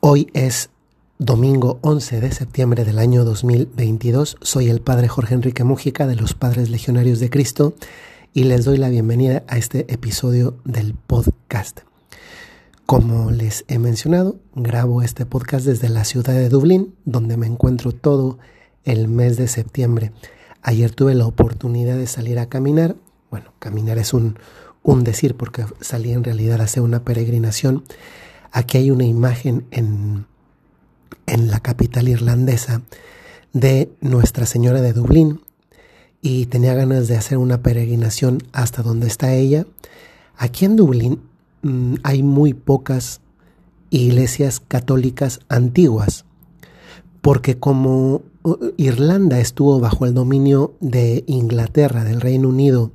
Hoy es domingo 11 de septiembre del año 2022. Soy el Padre Jorge Enrique Mújica de los Padres Legionarios de Cristo y les doy la bienvenida a este episodio del podcast. Como les he mencionado, grabo este podcast desde la ciudad de Dublín, donde me encuentro todo el mes de septiembre. Ayer tuve la oportunidad de salir a caminar. Bueno, caminar es un, un decir porque salí en realidad a hacer una peregrinación Aquí hay una imagen en, en la capital irlandesa de Nuestra Señora de Dublín y tenía ganas de hacer una peregrinación hasta donde está ella. Aquí en Dublín mm, hay muy pocas iglesias católicas antiguas, porque como uh, Irlanda estuvo bajo el dominio de Inglaterra, del Reino Unido,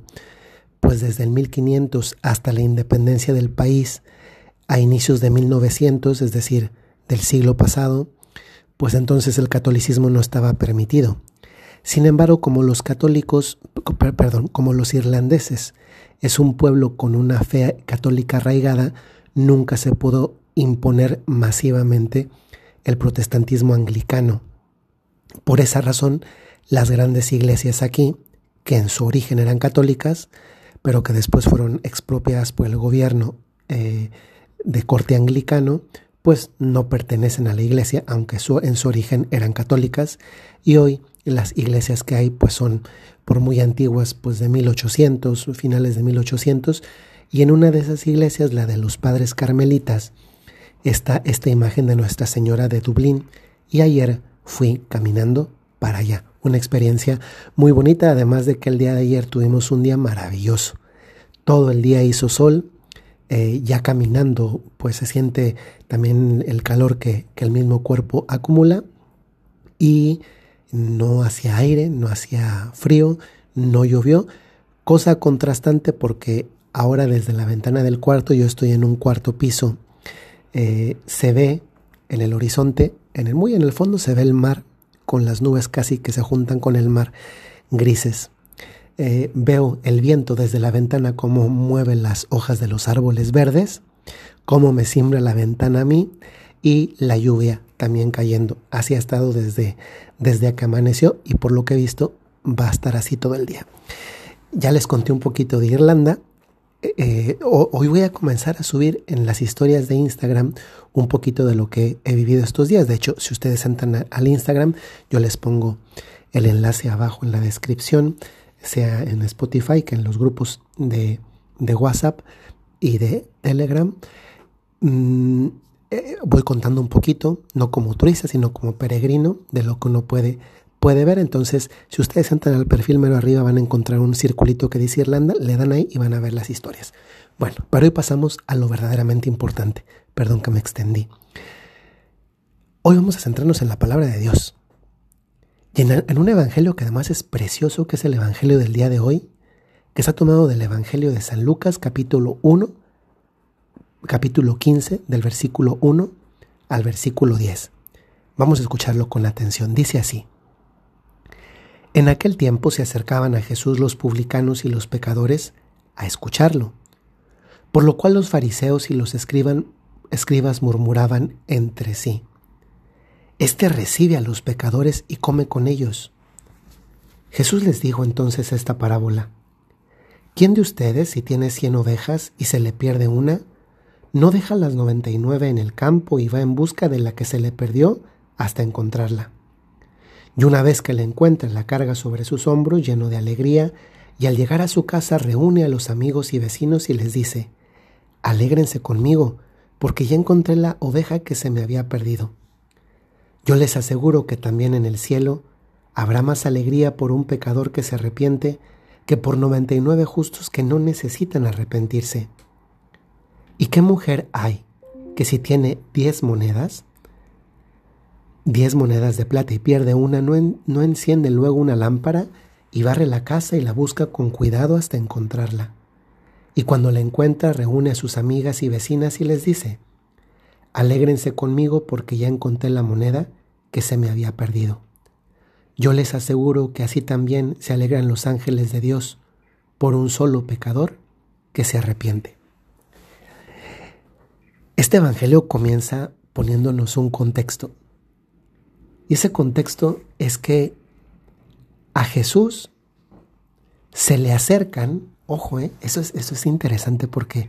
pues desde el 1500 hasta la independencia del país, a inicios de 1900, es decir, del siglo pasado, pues entonces el catolicismo no estaba permitido. Sin embargo, como los católicos, perdón, como los irlandeses, es un pueblo con una fe católica arraigada, nunca se pudo imponer masivamente el protestantismo anglicano. Por esa razón, las grandes iglesias aquí, que en su origen eran católicas, pero que después fueron expropiadas por el gobierno eh, de corte anglicano, pues no pertenecen a la iglesia, aunque en su origen eran católicas, y hoy las iglesias que hay pues son por muy antiguas, pues de 1800, finales de 1800, y en una de esas iglesias, la de los padres carmelitas, está esta imagen de Nuestra Señora de Dublín, y ayer fui caminando para allá. Una experiencia muy bonita, además de que el día de ayer tuvimos un día maravilloso. Todo el día hizo sol, eh, ya caminando, pues se siente también el calor que, que el mismo cuerpo acumula y no hacía aire, no hacía frío, no llovió, cosa contrastante porque ahora desde la ventana del cuarto, yo estoy en un cuarto piso, eh, se ve en el horizonte, en el, muy en el fondo se ve el mar con las nubes casi que se juntan con el mar grises. Eh, veo el viento desde la ventana, cómo mueve las hojas de los árboles verdes, cómo me simbra la ventana a mí y la lluvia también cayendo. Así ha estado desde, desde que amaneció y por lo que he visto va a estar así todo el día. Ya les conté un poquito de Irlanda. Eh, eh, hoy voy a comenzar a subir en las historias de Instagram un poquito de lo que he vivido estos días. De hecho, si ustedes entran al Instagram, yo les pongo el enlace abajo en la descripción sea en Spotify que en los grupos de, WhatsApp y de Telegram. Mm, eh, voy contando un poquito, no como turista, sino como peregrino, de lo que uno puede, puede ver. Entonces, si ustedes entran al perfil mero arriba, van a encontrar un circulito que dice Irlanda, le dan ahí y van a ver las historias. Bueno, pero hoy pasamos a lo verdaderamente importante. Perdón que me extendí. Hoy vamos a centrarnos en la palabra de Dios. Y en, un evangelio que además es precioso, que es el evangelio del día de hoy, que está tomado del evangelio de San Lucas, capítulo 1, capítulo 15, del versículo 1 al versículo 10. Vamos a escucharlo con atención. Dice así. En aquel tiempo se acercaban a Jesús los publicanos y los pecadores a escucharlo, por lo cual los fariseos y los escribas murmuraban entre sí. Este recibe a los pecadores y come con ellos. Jesús les dijo entonces esta parábola. ¿Quién de ustedes, si tiene cien ovejas y se le pierde una, no deja las noventa y nueve en el campo y va en busca de la que se le perdió hasta encontrarla? Y una vez que la encuentra, la carga sobre sus hombros lleno de alegría, y al llegar a su casa reúne a los amigos y vecinos y les dice, Alégrense conmigo, porque ya encontré la oveja que se me había perdido. Yo les aseguro que también en el cielo habrá más alegría por un pecador que se arrepiente que por 99 justos que no necesitan arrepentirse. ¿Y qué mujer hay que si tiene 10 monedas, 10 monedas de plata y pierde una, no, no enciende luego una lámpara y barre la casa y la busca con cuidado hasta encontrarla? Y cuando la encuentra reúne a sus amigas y vecinas y les dice, Alégrense conmigo porque ya encontré la moneda que se me había perdido. Yo les aseguro que así también se alegran los ángeles de Dios por un solo pecador que se arrepiente. Este Evangelio comienza poniéndonos un contexto. Y ese contexto es que a Jesús se le acercan, ojo, eh, eso, es, eso es interesante porque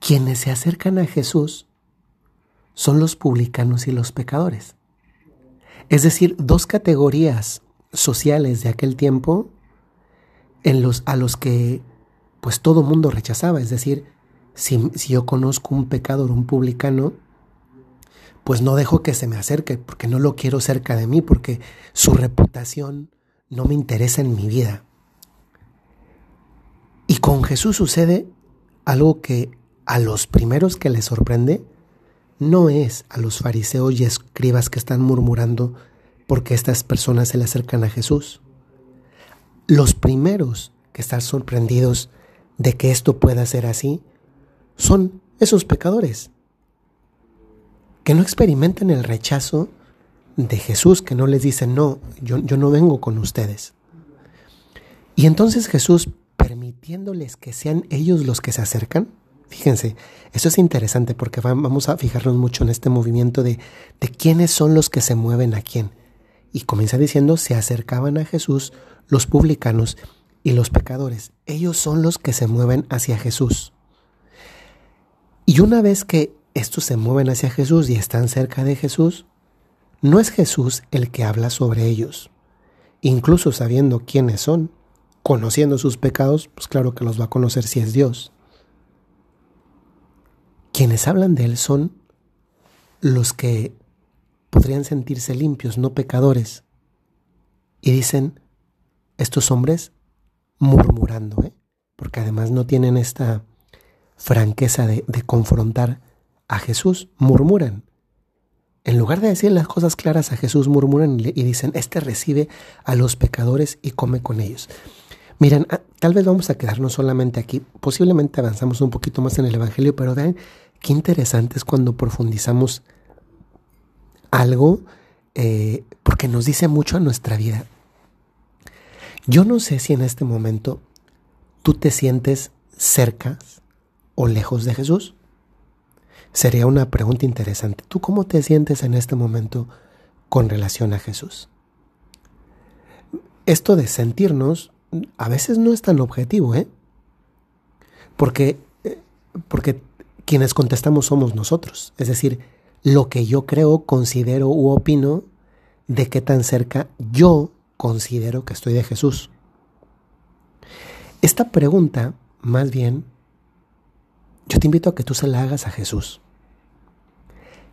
quienes se acercan a Jesús son los publicanos y los pecadores. Es decir, dos categorías sociales de aquel tiempo en los, a los que pues todo mundo rechazaba. Es decir, si, si yo conozco un pecador, un publicano, pues no dejo que se me acerque, porque no lo quiero cerca de mí, porque su reputación no me interesa en mi vida. Y con Jesús sucede algo que a los primeros que le sorprende no es a los fariseos y escribas que están murmurando porque estas personas se le acercan a Jesús. Los primeros que están sorprendidos de que esto pueda ser así son esos pecadores que no experimentan el rechazo de Jesús, que no les dice, no, yo, yo no vengo con ustedes. Y entonces Jesús, permitiéndoles que sean ellos los que se acercan, fíjense, eso es interesante porque vamos a fijarnos mucho en este movimiento de, de quiénes son los que se mueven a quién. Y comienza diciendo, se acercaban a Jesús los publicanos y los pecadores. Ellos son los que se mueven hacia Jesús. Y una vez que estos se mueven hacia Jesús y están cerca de Jesús, no es Jesús el que habla sobre ellos. Incluso sabiendo quiénes son, conociendo sus pecados, pues claro que los va a conocer si es Dios. Quienes hablan de Él son los que podrían sentirse limpios, no pecadores. Y dicen, estos hombres murmurando, ¿eh? porque además no tienen esta franqueza de, confrontar a Jesús, murmuran. En lugar de decir las cosas claras a Jesús, murmuran y dicen, este recibe a los pecadores y come con ellos. Miren, ah, tal vez vamos a quedarnos solamente aquí, posiblemente avanzamos un poquito más en el Evangelio, pero vean qué interesante es cuando profundizamos algo, eh, porque nos dice mucho a nuestra vida. Yo no sé si en este momento tú te sientes cerca o lejos de Jesús. Sería una pregunta interesante. ¿Tú cómo te sientes en este momento con relación a Jesús? Esto de sentirnos a veces no es tan objetivo, ¿eh? Porque, eh, porque quienes contestamos somos nosotros. Es decir, lo que yo creo, considero u opino de qué tan cerca yo considero que estoy de Jesús. Esta pregunta, más bien, yo te invito a que tú se la hagas a Jesús.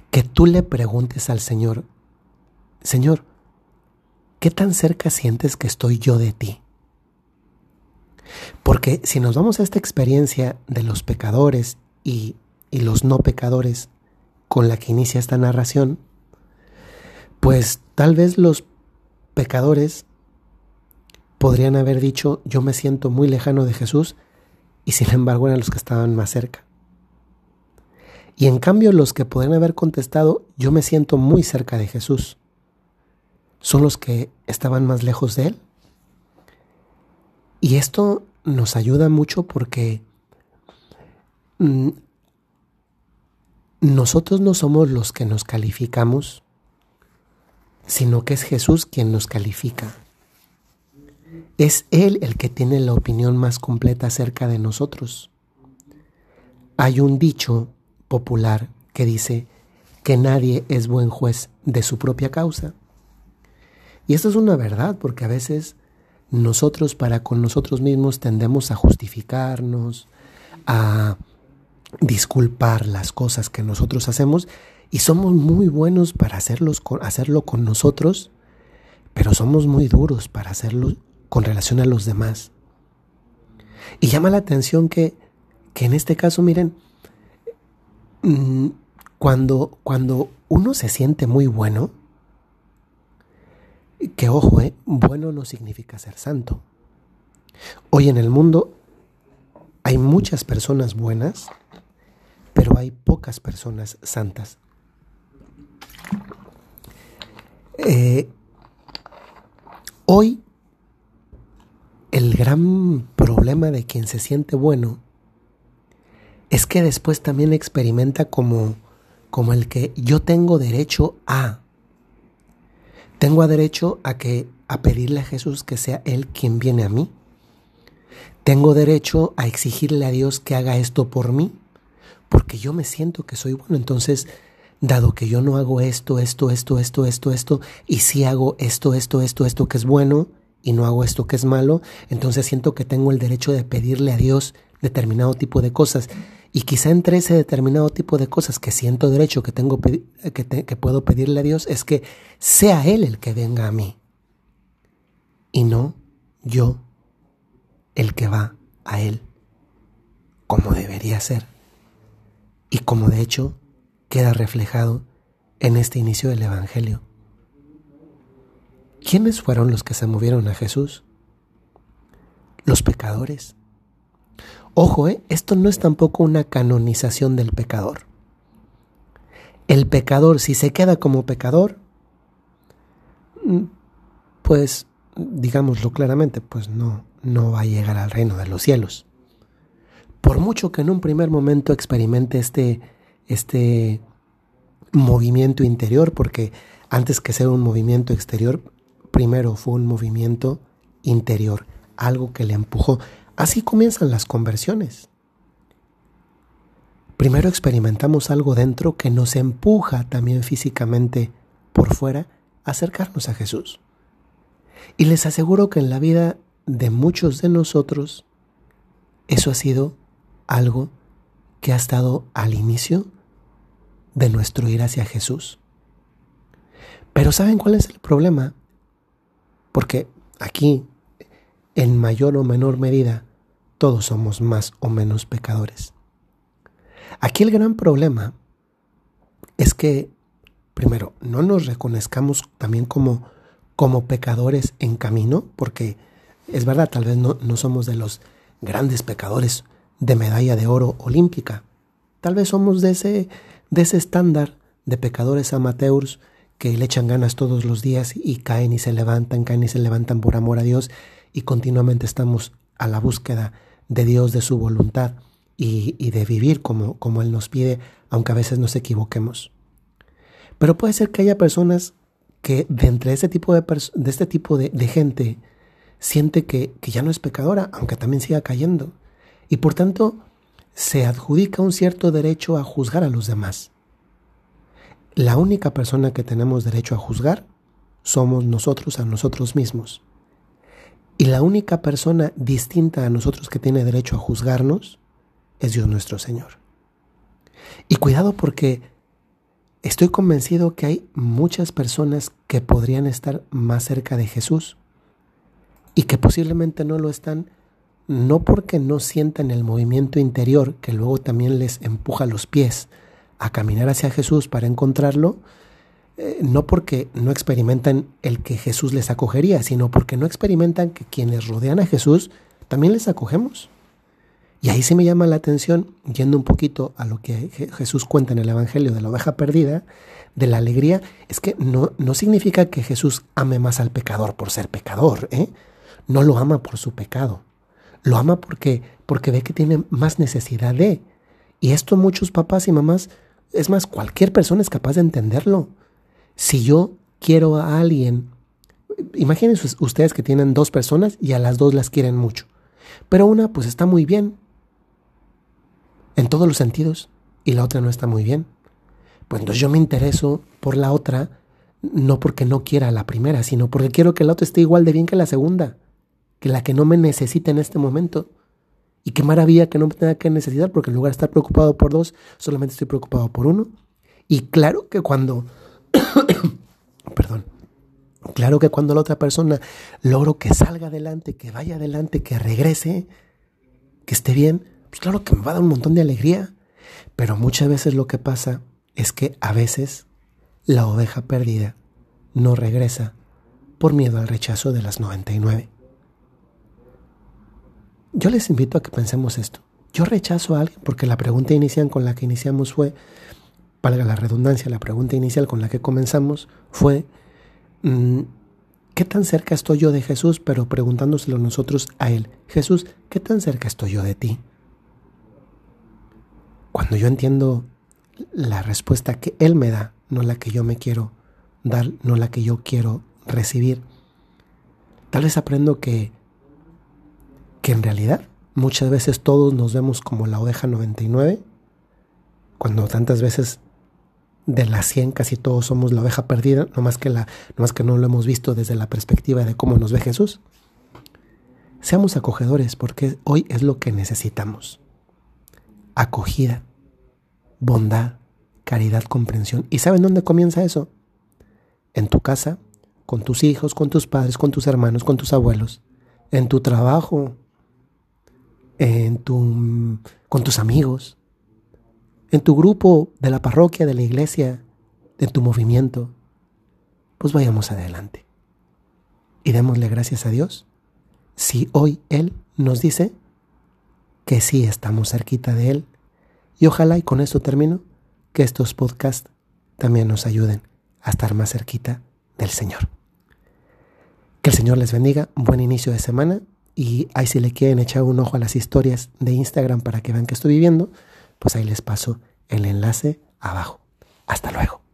Que tú le preguntes al Señor, Señor, ¿qué tan cerca sientes que estoy yo de ti? Porque si nos vamos a esta experiencia de los pecadores y, y los no pecadores con la que inicia esta narración, pues tal vez los pecadores podrían haber dicho yo me siento muy lejano de Jesús y sin embargo eran los que estaban más cerca. Y en cambio los que podrían haber contestado yo me siento muy cerca de Jesús son los que estaban más lejos de Él. Y esto nos ayuda mucho porque mm, nosotros no somos los que nos calificamos, sino que es Jesús quien nos califica. Es Él el que tiene la opinión más completa acerca de nosotros. Hay un dicho popular que dice que nadie es buen juez de su propia causa. Y esto es una verdad porque a veces nosotros para con nosotros mismos tendemos a justificarnos, a disculpar las cosas que nosotros hacemos y somos muy buenos para hacerlos hacerlo con nosotros, pero somos muy duros para hacerlo con relación a los demás. Y llama la atención que, que en este caso, miren, mm, cuando, cuando uno se siente muy bueno, que ojo, eh, bueno no significa ser santo. Hoy en el mundo hay muchas personas buenas, hay pocas personas santas. Eh, hoy el gran problema de quien se siente bueno es que después también experimenta como, como el que yo tengo derecho a. Tengo derecho a que a pedirle a Jesús que sea él quien viene a mí. Tengo derecho a exigirle a Dios que haga esto por mí, porque yo me siento que soy bueno. Entonces, dado que yo no hago esto, esto, esto, esto, esto, esto, y si hago esto, esto, esto, esto que es bueno, y no hago esto que es malo, entonces siento que tengo el derecho de pedirle a Dios determinado tipo de cosas. Y quizá entre ese determinado tipo de cosas que siento derecho, que, tengo, que, que puedo pedirle a Dios, es que sea Él el que venga a mí. Y no yo el que va a Él, como debería ser. Y como de hecho queda reflejado en este inicio del Evangelio. ¿Quiénes fueron los que se movieron a Jesús? Los pecadores. Ojo, ¿eh? esto no es tampoco una canonización del pecador. El pecador, si se queda como pecador, mm, pues, digámoslo claramente, pues no, no va a llegar al reino de los cielos. Por mucho que en un primer momento experimente este, este movimiento interior, porque antes que ser un movimiento exterior, primero fue un movimiento interior, algo que le empujó. Así comienzan las conversiones. Primero experimentamos algo dentro que nos empuja también físicamente por fuera a acercarnos a Jesús. Y les aseguro que en la vida de muchos de nosotros, eso ha sido algo que ha estado al inicio de nuestro ir hacia Jesús. Pero ¿saben cuál es el problema? Porque aquí, en mayor o menor medida, todos somos más o menos pecadores. Aquí el gran problema es que, primero, no nos reconozcamos también como, como pecadores en camino, porque es verdad, tal vez no, no somos de los grandes pecadores de medalla de oro olímpica. Tal vez somos de ese, de ese estándar de pecadores amateurs que le echan ganas todos los días y caen y se levantan, caen y se levantan por amor a Dios y continuamente estamos a la búsqueda de Dios, de su voluntad y, y de vivir como, como Él nos pide, aunque a veces nos equivoquemos. Pero puede ser que haya personas que de entre ese tipo de, de este tipo de, de gente siente que, que ya no es pecadora, aunque también siga cayendo. Y por tanto se adjudica un cierto derecho a juzgar a los demás. La única persona que tenemos derecho a juzgar somos nosotros a nosotros mismos. Y la única persona distinta a nosotros que tiene derecho a juzgarnos es Dios nuestro Señor. Y cuidado porque estoy convencido que hay muchas personas que podrían estar más cerca de Jesús y que posiblemente no lo están, no porque no sientan el movimiento interior que luego también les empuja los pies, a caminar hacia Jesús para encontrarlo, eh, no porque no experimentan el que Jesús les acogería, sino porque no experimentan que quienes rodean a Jesús también les acogemos. Y ahí se me llama la atención, yendo un poquito a lo que Jesús cuenta en el Evangelio de la oveja perdida, de la alegría, es que no, no significa que Jesús ame más al pecador por ser pecador, ¿eh? no lo ama por su pecado, lo ama porque, porque ve que tiene más necesidad de. Y esto muchos papás y mamás es más, cualquier persona es capaz de entenderlo. Si yo quiero a alguien, imagínense ustedes que tienen dos personas y a las dos las quieren mucho, pero una pues está muy bien en todos los sentidos y la otra no está muy bien. Pues entonces yo me intereso por la otra no porque no quiera a la primera, sino porque quiero que la otra esté igual de bien que la segunda, que la que no me necesita en este momento. Y qué maravilla que no me tenga que necesitar, porque en lugar de estar preocupado por dos, solamente estoy preocupado por uno. Y claro que cuando, perdón, claro que cuando la otra persona logro que salga adelante, que vaya adelante, que regrese, que esté bien, pues claro que me va a dar un montón de alegría. Pero muchas veces lo que pasa es que a veces la oveja perdida no regresa por miedo al rechazo de las 99. Yo les invito a que pensemos esto. Yo rechazo a alguien porque la pregunta inicial con la que iniciamos fue, valga la redundancia, la pregunta inicial con la que comenzamos fue, mm, ¿qué tan cerca estoy yo de Jesús? Pero preguntándoselo nosotros a Él, Jesús, ¿qué tan cerca estoy yo de ti? Cuando yo entiendo la respuesta que Él me da, no la que yo me quiero dar, no la que yo quiero recibir. Tal vez aprendo que, que en realidad muchas veces todos nos vemos como la oveja 99, cuando tantas veces de las 100 casi todos somos la oveja perdida, no más que, la, no más que no lo hemos visto desde la perspectiva de cómo nos ve Jesús. Seamos acogedores porque hoy es lo que necesitamos. Acogida, bondad, caridad, comprensión. ¿Y saben dónde comienza eso? En tu casa, con tus hijos, con tus padres, con tus hermanos, con tus abuelos, en tu trabajo, en tu, con tus amigos, en tu grupo de la parroquia, de la iglesia, de tu movimiento. Pues vayamos adelante. Y démosle gracias a Dios si hoy Él nos dice que sí estamos cerquita de Él. Y ojalá, y con esto termino, que estos podcasts también nos ayuden a estar más cerquita del Señor. Que el Señor les bendiga, buen inicio de semana y ahí si le quieren echar un ojo a las historias de Instagram para que vean que estoy viviendo, pues ahí les paso el enlace abajo. Hasta luego.